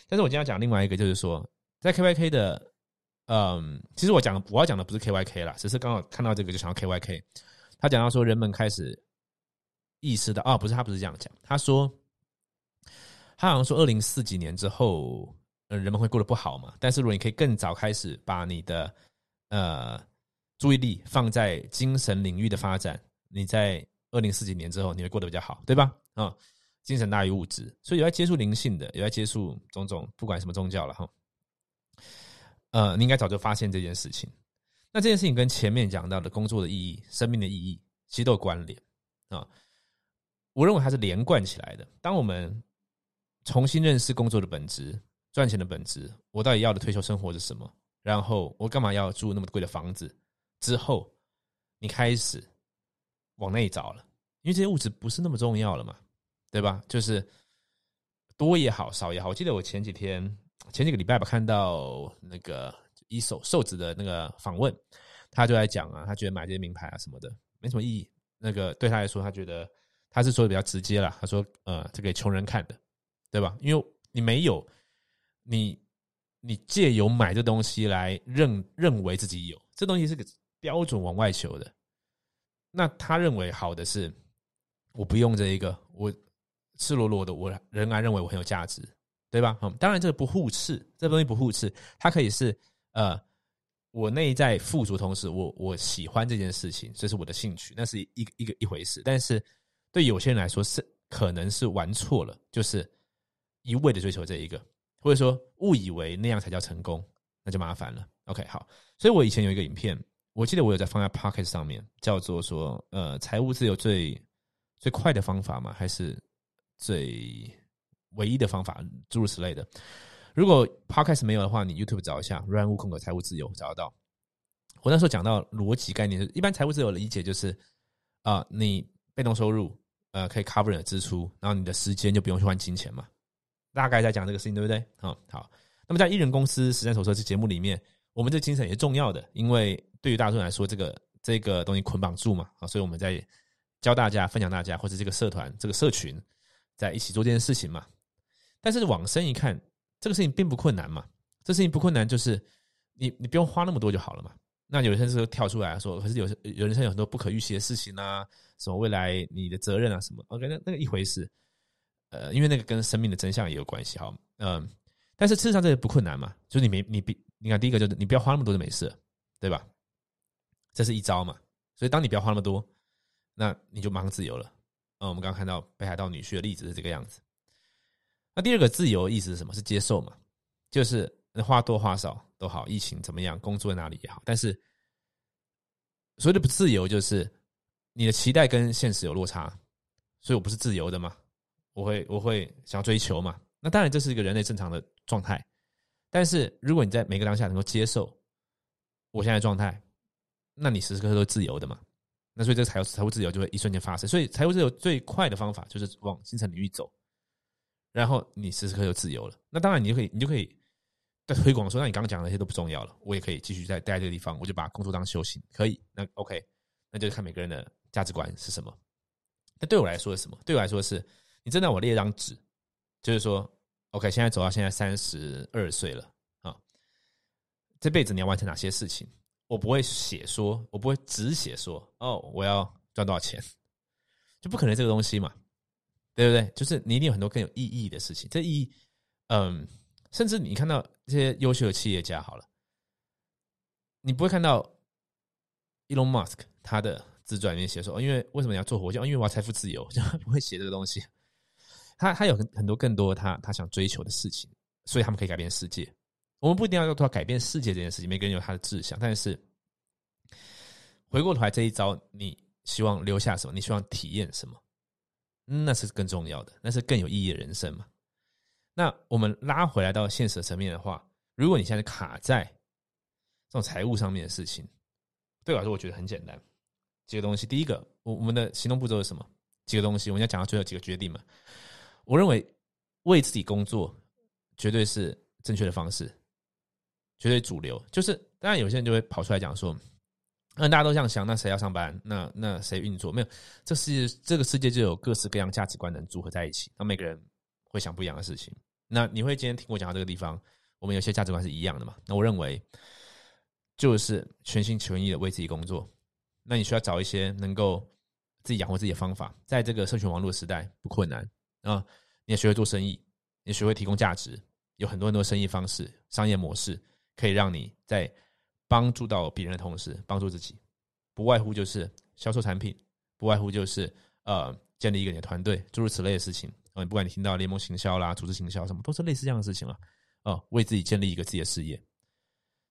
S1: 但是我今天要讲另外一个，就是说，在 KYK 的，嗯，其实我讲我要讲的不是 KYK 啦，只是刚好看到这个就想到 KYK。他讲到说，人们开始意识到，啊，不是他不是这样讲，他说。他好像说，二零四几年之后，呃，人们会过得不好嘛？但是如果你可以更早开始把你的呃注意力放在精神领域的发展，你在二零四几年之后，你会过得比较好，对吧？啊，精神大于物质，所以有在接触灵性的，有在接触种种，不管什么宗教了哈。呃，你应该早就发现这件事情。那这件事情跟前面讲到的工作的意义、生命的意义，其实都有关联啊。我认为它是连贯起来的。当我们重新认识工作的本质、赚钱的本质，我到底要的退休生活是什么？然后我干嘛要住那么贵的房子？之后你开始往内找了，因为这些物质不是那么重要了嘛，对吧？就是多也好，少也好。我记得我前几天、前几个礼拜吧，看到那个一手瘦子的那个访问，他就在讲啊，他觉得买这些名牌啊什么的没什么意义。那个对他来说，他觉得他是说的比较直接了。他说：“呃，这给穷人看的。”对吧？因为你没有，你你借由买这东西来认认为自己有这东西是个标准往外求的，那他认为好的是我不用这一个，我赤裸裸的，我仍然认为我很有价值，对吧？嗯，当然这个不互斥，这东西不互斥，它可以是呃，我内在富足，同时我我喜欢这件事情，这是我的兴趣，那是一一个一回事。但是对有些人来说是可能是玩错了，就是。一味的追求这一个，或者说误以为那样才叫成功，那就麻烦了。OK，好，所以我以前有一个影片，我记得我有在放在 Pocket 上面，叫做说呃，财务自由最最快的方法嘛，还是最唯一的方法，诸如此类的。如果 Pocket 没有的话，你 YouTube 找一下 “run 悟空格财务自由”，找得到。我那时候讲到逻辑概念，一般财务自由的理解就是啊，你被动收入呃可以 cover 你的支出，然后你的时间就不用去换金钱嘛。大概在讲这个事情，对不对？好，好。那么在艺人公司实战手册这节目里面，我们这精神也是重要的，因为对于大众来说，这个这个东西捆绑住嘛，啊，所以我们在教大家、分享大家，或者这个社团、这个社群在一起做这件事情嘛。但是往深一看，这个事情并不困难嘛。这事情不困难，就是你你不用花那么多就好了嘛。那有些时跳出来说，可是有有人生有很多不可预期的事情啊，什么未来你的责任啊，什么，OK，那那个一回事。呃，因为那个跟生命的真相也有关系哈，嗯，但是事实上这个不困难嘛，就是你没你比你看第一个就是你不要花那么多就没事，对吧？这是一招嘛，所以当你不要花那么多，那你就马上自由了。嗯，我们刚刚看到北海道女婿的例子是这个样子。那第二个自由意思是什么？是接受嘛？就是花多花少都好，疫情怎么样，工作在哪里也好，但是所谓的不自由就是你的期待跟现实有落差，所以我不是自由的嘛。我会我会想要追求嘛？那当然这是一个人类正常的状态。但是如果你在每个当下能够接受我现在状态，那你时时刻刻都自由的嘛？那所以这个财务财务自由就会一瞬间发生。所以财务自由最快的方法就是往新城领域走，然后你时时刻就自由了。那当然你就可以，你就可以在推广说，那你刚刚讲的那些都不重要了，我也可以继续在待在这个地方，我就把工作当修行，可以。那 OK，那就看每个人的价值观是什么。那对我来说是什么？对我来说是，你真的我列一张纸，就是说，OK，现在走到现在三十二岁了啊，这辈子你要完成哪些事情？我不会写说，我不会只写说，哦，我要赚多少钱，就不可能这个东西嘛，对不对？就是你一定有很多更有意义的事情。这意义，嗯，甚至你看到这些优秀的企业家，好了，你不会看到 Elon Musk 他的自传里面写说，因为为什么你要做火箭？因为我要财富自由，就不会写这个东西。他他有很很多更多他他想追求的事情，所以他们可以改变世界。我们不一定要做到改变世界这件事情，每个人有他的志向。但是回过头来这一招，你希望留下什么？你希望体验什么？那是更重要的，那是更有意义的人生嘛？那我们拉回来到现实层面的话，如果你现在卡在这种财务上面的事情，对我来说，我觉得很简单。几个东西，第一个，我我们的行动步骤是什么？几个东西，我们要讲到最后几个决定嘛？我认为为自己工作绝对是正确的方式。绝对主流，就是当然有些人就会跑出来讲说，那大家都这样想，那谁要上班？那那谁运作？没有，这世界这个世界就有各式各样价值观的人组合在一起，那每个人会想不一样的事情。那你会今天听我讲到这个地方，我们有些价值观是一样的嘛？那我认为就是全心全意的为自己工作。那你需要找一些能够自己养活自己的方法，在这个社群网络时代不困难啊！你也学会做生意，你学会提供价值，有很多很多生意方式、商业模式。可以让你在帮助到别人的同时，帮助自己，不外乎就是销售产品，不外乎就是呃建立一个你的团队，诸如此类的事情啊。不管你听到联盟行销啦、组织行销什么，都是类似这样的事情了啊。为自己建立一个自己的事业，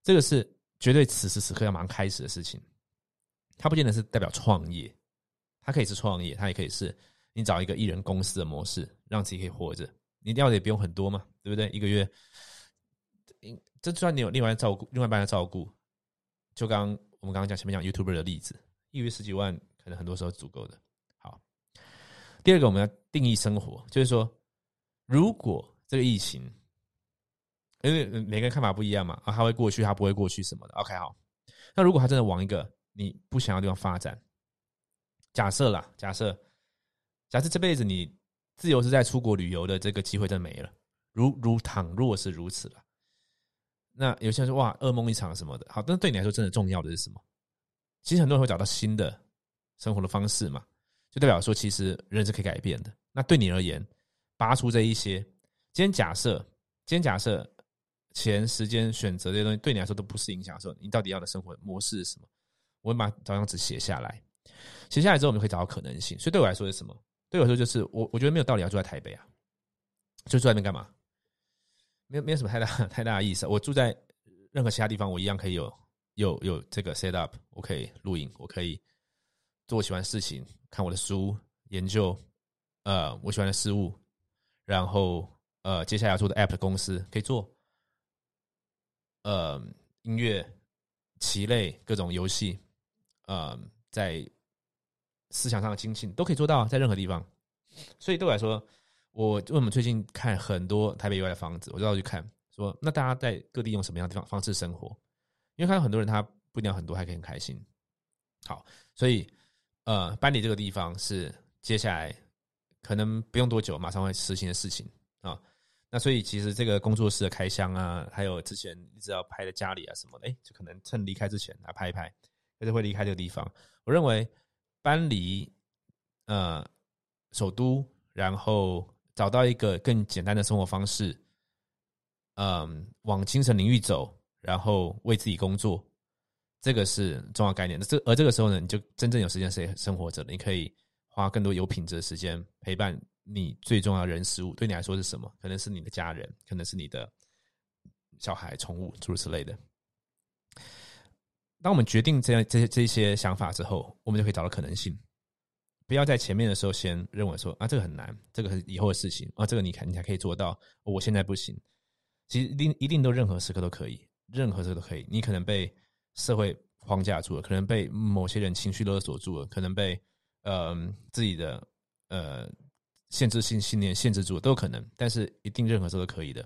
S1: 这个是绝对此时此刻要马上开始的事情。它不见得是代表创业，它可以是创业，它也可以是你找一个艺人公司的模式，让自己可以活着。你要的也不用很多嘛，对不对？一个月。这就算你有另外照顾，另外一半的照顾，就刚我们刚刚讲前面讲 YouTuber 的例子，一月十几万可能很多时候足够的。好，第二个我们要定义生活，就是说，如果这个疫情，因为每个人看法不一样嘛，啊，它会过去，它不会过去什么的。OK，好，那如果它真的往一个你不想要地方发展，假设啦，假设，假设这辈子你自由是在出国旅游的这个机会真的没了，如如倘若是如此了。那有些人说哇，噩梦一场什么的，好，但是对你来说真的重要的是什么？其实很多人会找到新的生活的方式嘛，就代表说其实人是可以改变的。那对你而言，拔出这一些，今天假设，今天假设钱、时间、选择这些东西对你来说都不是影响的时候，你到底要的生活模式是什么？我会把找张纸写下来，写下来之后，我们可以找到可能性。所以对我来说是什么？对我来说就是我，我觉得没有道理要住在台北啊，就住在那边干嘛？没没有什么太大 太大的意思。我住在任何其他地方，我一样可以有有有这个 set up，我可以录影，我可以做我喜欢的事情，看我的书，研究呃我喜欢的事物，然后呃接下来要做的 app 的公司可以做，呃音乐、棋类各种游戏，呃在思想上的精进都可以做到，在任何地方。所以对我来说。我为什么最近看很多台北以外的房子，我就要去看，说那大家在各地用什么样的地方方式生活？因为看到很多人他不一定要很多，还可以很开心。好，所以呃，搬离这个地方是接下来可能不用多久马上会实行的事情啊。那所以其实这个工作室的开箱啊，还有之前一直要拍的家里啊什么的，哎，就可能趁离开之前来拍一拍，就是会离开这个地方。我认为搬离呃首都，然后。找到一个更简单的生活方式，嗯，往精神领域走，然后为自己工作，这个是重要概念。这而这个时候呢，你就真正有时间生生活着了。你可以花更多有品质的时间陪伴你最重要的人事物。对你来说是什么？可能是你的家人，可能是你的小孩、宠物，诸如此类的。当我们决定这样这些这些想法之后，我们就可以找到可能性。不要在前面的时候先认为说啊，这个很难，这个是以后的事情啊，这个你看你才可以做到，我现在不行。其实一定一定都任何时刻都可以，任何时刻都可以。你可能被社会框架住了，可能被某些人情绪勒索住了，可能被呃自己的呃限制性信念限制住了，都有可能。但是一定任何时候都可以的。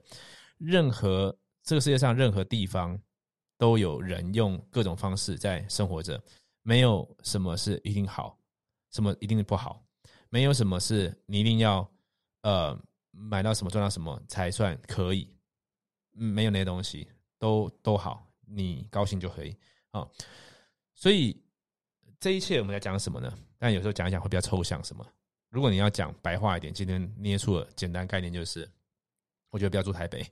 S1: 任何这个世界上任何地方都有人用各种方式在生活着，没有什么是一定好，什么一定是不好，没有什么是你一定要呃买到什么赚到什么才算可以，没有那些东西都都好，你高兴就可以啊。所以这一切我们在讲什么呢？但有时候讲一讲会比较抽象。什么？如果你要讲白话一点，今天捏出了简单概念就是。我觉得不要住台北，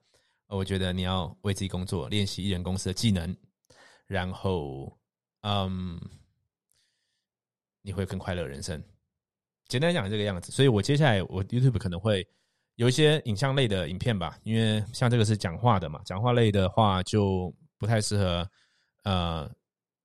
S1: 我觉得你要为自己工作，练习艺人公司的技能，然后，嗯，你会更快乐人生。简单讲这个样子，所以我接下来我 YouTube 可能会有一些影像类的影片吧，因为像这个是讲话的嘛，讲话类的话就不太适合。呃，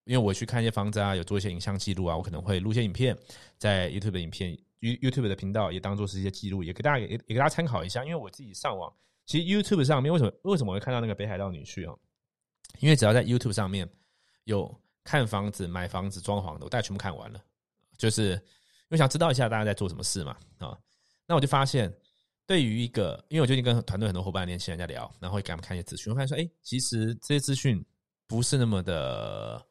S1: 因为我去看一些房子啊，有做一些影像记录啊，我可能会录些影片在 YouTube 的影片，U。YouTube 的频道也当做是一些记录，也给大家也也给大家参考一下。因为我自己上网，其实 YouTube 上面为什么为什么会看到那个北海道女婿啊？因为只要在 YouTube 上面有看房子、买房子、装潢的，我大概全部看完了。就是因为想知道一下大家在做什么事嘛啊。那我就发现，对于一个，因为我最近跟团队很多伙伴、年轻人在聊，然后会给他们看一些资讯，我发现说，哎，其实这些资讯不是那么的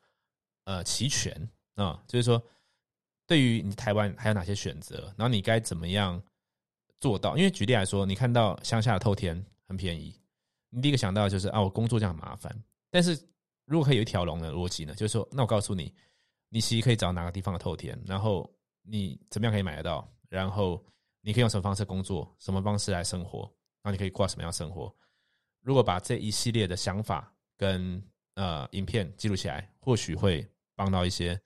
S1: 呃齐全啊，就是说。对于你台湾还有哪些选择？然后你该怎么样做到？因为举例来说，你看到乡下的透天很便宜，你第一个想到就是啊，我工作这样麻烦。但是如果可以有一条龙的逻辑呢，就是说，那我告诉你，你其实可以找哪个地方的透天，然后你怎么样可以买得到？然后你可以用什么方式工作，什么方式来生活？然后你可以过什么样生活？如果把这一系列的想法跟呃影片记录起来，或许会帮到一些。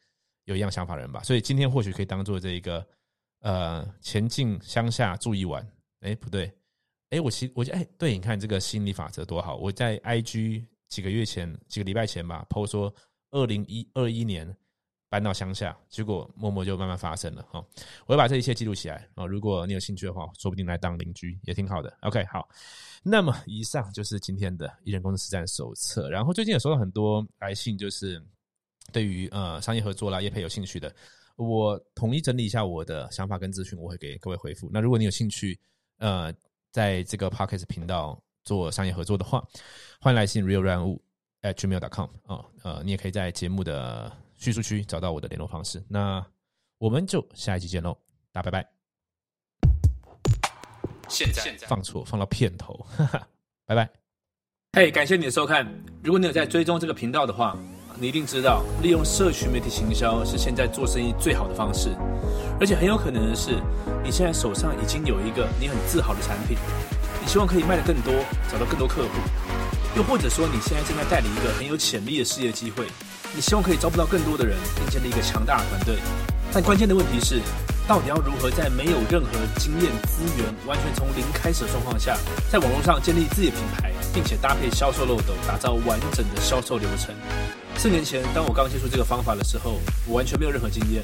S1: 有一样想法的人吧，所以今天或许可以当做这一个呃前进乡下住一晚。哎，不对，哎，我其我哎，对，你看这个心理法则多好。我在 IG 几个月前几个礼拜前吧，PO 说二零一二一年搬到乡下，结果默默就慢慢发生了哈。我会把这一切记录起来啊，如果你有兴趣的话，说不定来当邻居也挺好的。OK，好，那么以上就是今天的艺人公司实战手册。然后最近也收到很多来信，就是。对于呃商业合作啦、业配有兴趣的，我统一整理一下我的想法跟资讯，我会给各位回复。那如果你有兴趣，呃，在这个 Podcast 频道做商业合作的话，欢迎来信 realrun 五 atgmail.com 啊，呃，你也可以在节目的叙述区找到我的联络方式。那我们就下一期见喽，大家拜拜。现在放错，放到片头，哈哈，拜拜。
S2: 嘿，感谢你的收看。如果你有在追踪这个频道的话。你一定知道，利用社群媒体行销是现在做生意最好的方式，而且很有可能的是，你现在手上已经有一个你很自豪的产品，你希望可以卖得更多，找到更多客户，又或者说你现在正在代理一个很有潜力的事业机会，你希望可以招不到更多的人，并建立一个强大的团队。但关键的问题是，到底要如何在没有任何经验资源、完全从零开始的状况下，在网络上建立自己的品牌，并且搭配销售漏斗，打造完整的销售流程？四年前，当我刚接触这个方法的时候，我完全没有任何经验。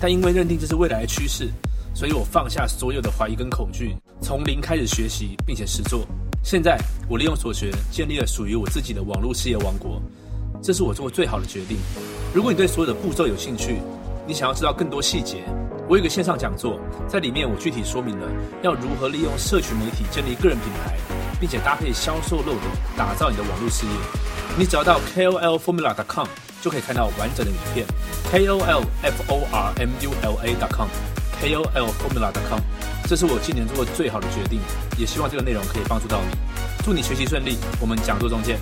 S2: 但因为认定这是未来的趋势，所以我放下所有的怀疑跟恐惧，从零开始学习，并且实做。现在，我利用所学，建立了属于我自己的网络事业王国。这是我做过最好的决定。如果你对所有的步骤有兴趣，你想要知道更多细节，我有一个线上讲座，在里面我具体说明了要如何利用社群媒体建立个人品牌，并且搭配销售漏斗，打造你的网络事业。你只要到 KOLFormula.com 就可以看到完整的影片。KOLFormula.com，KOLFormula.com，这是我今年做过最好的决定，也希望这个内容可以帮助到你。祝你学习顺利，我们讲座中见。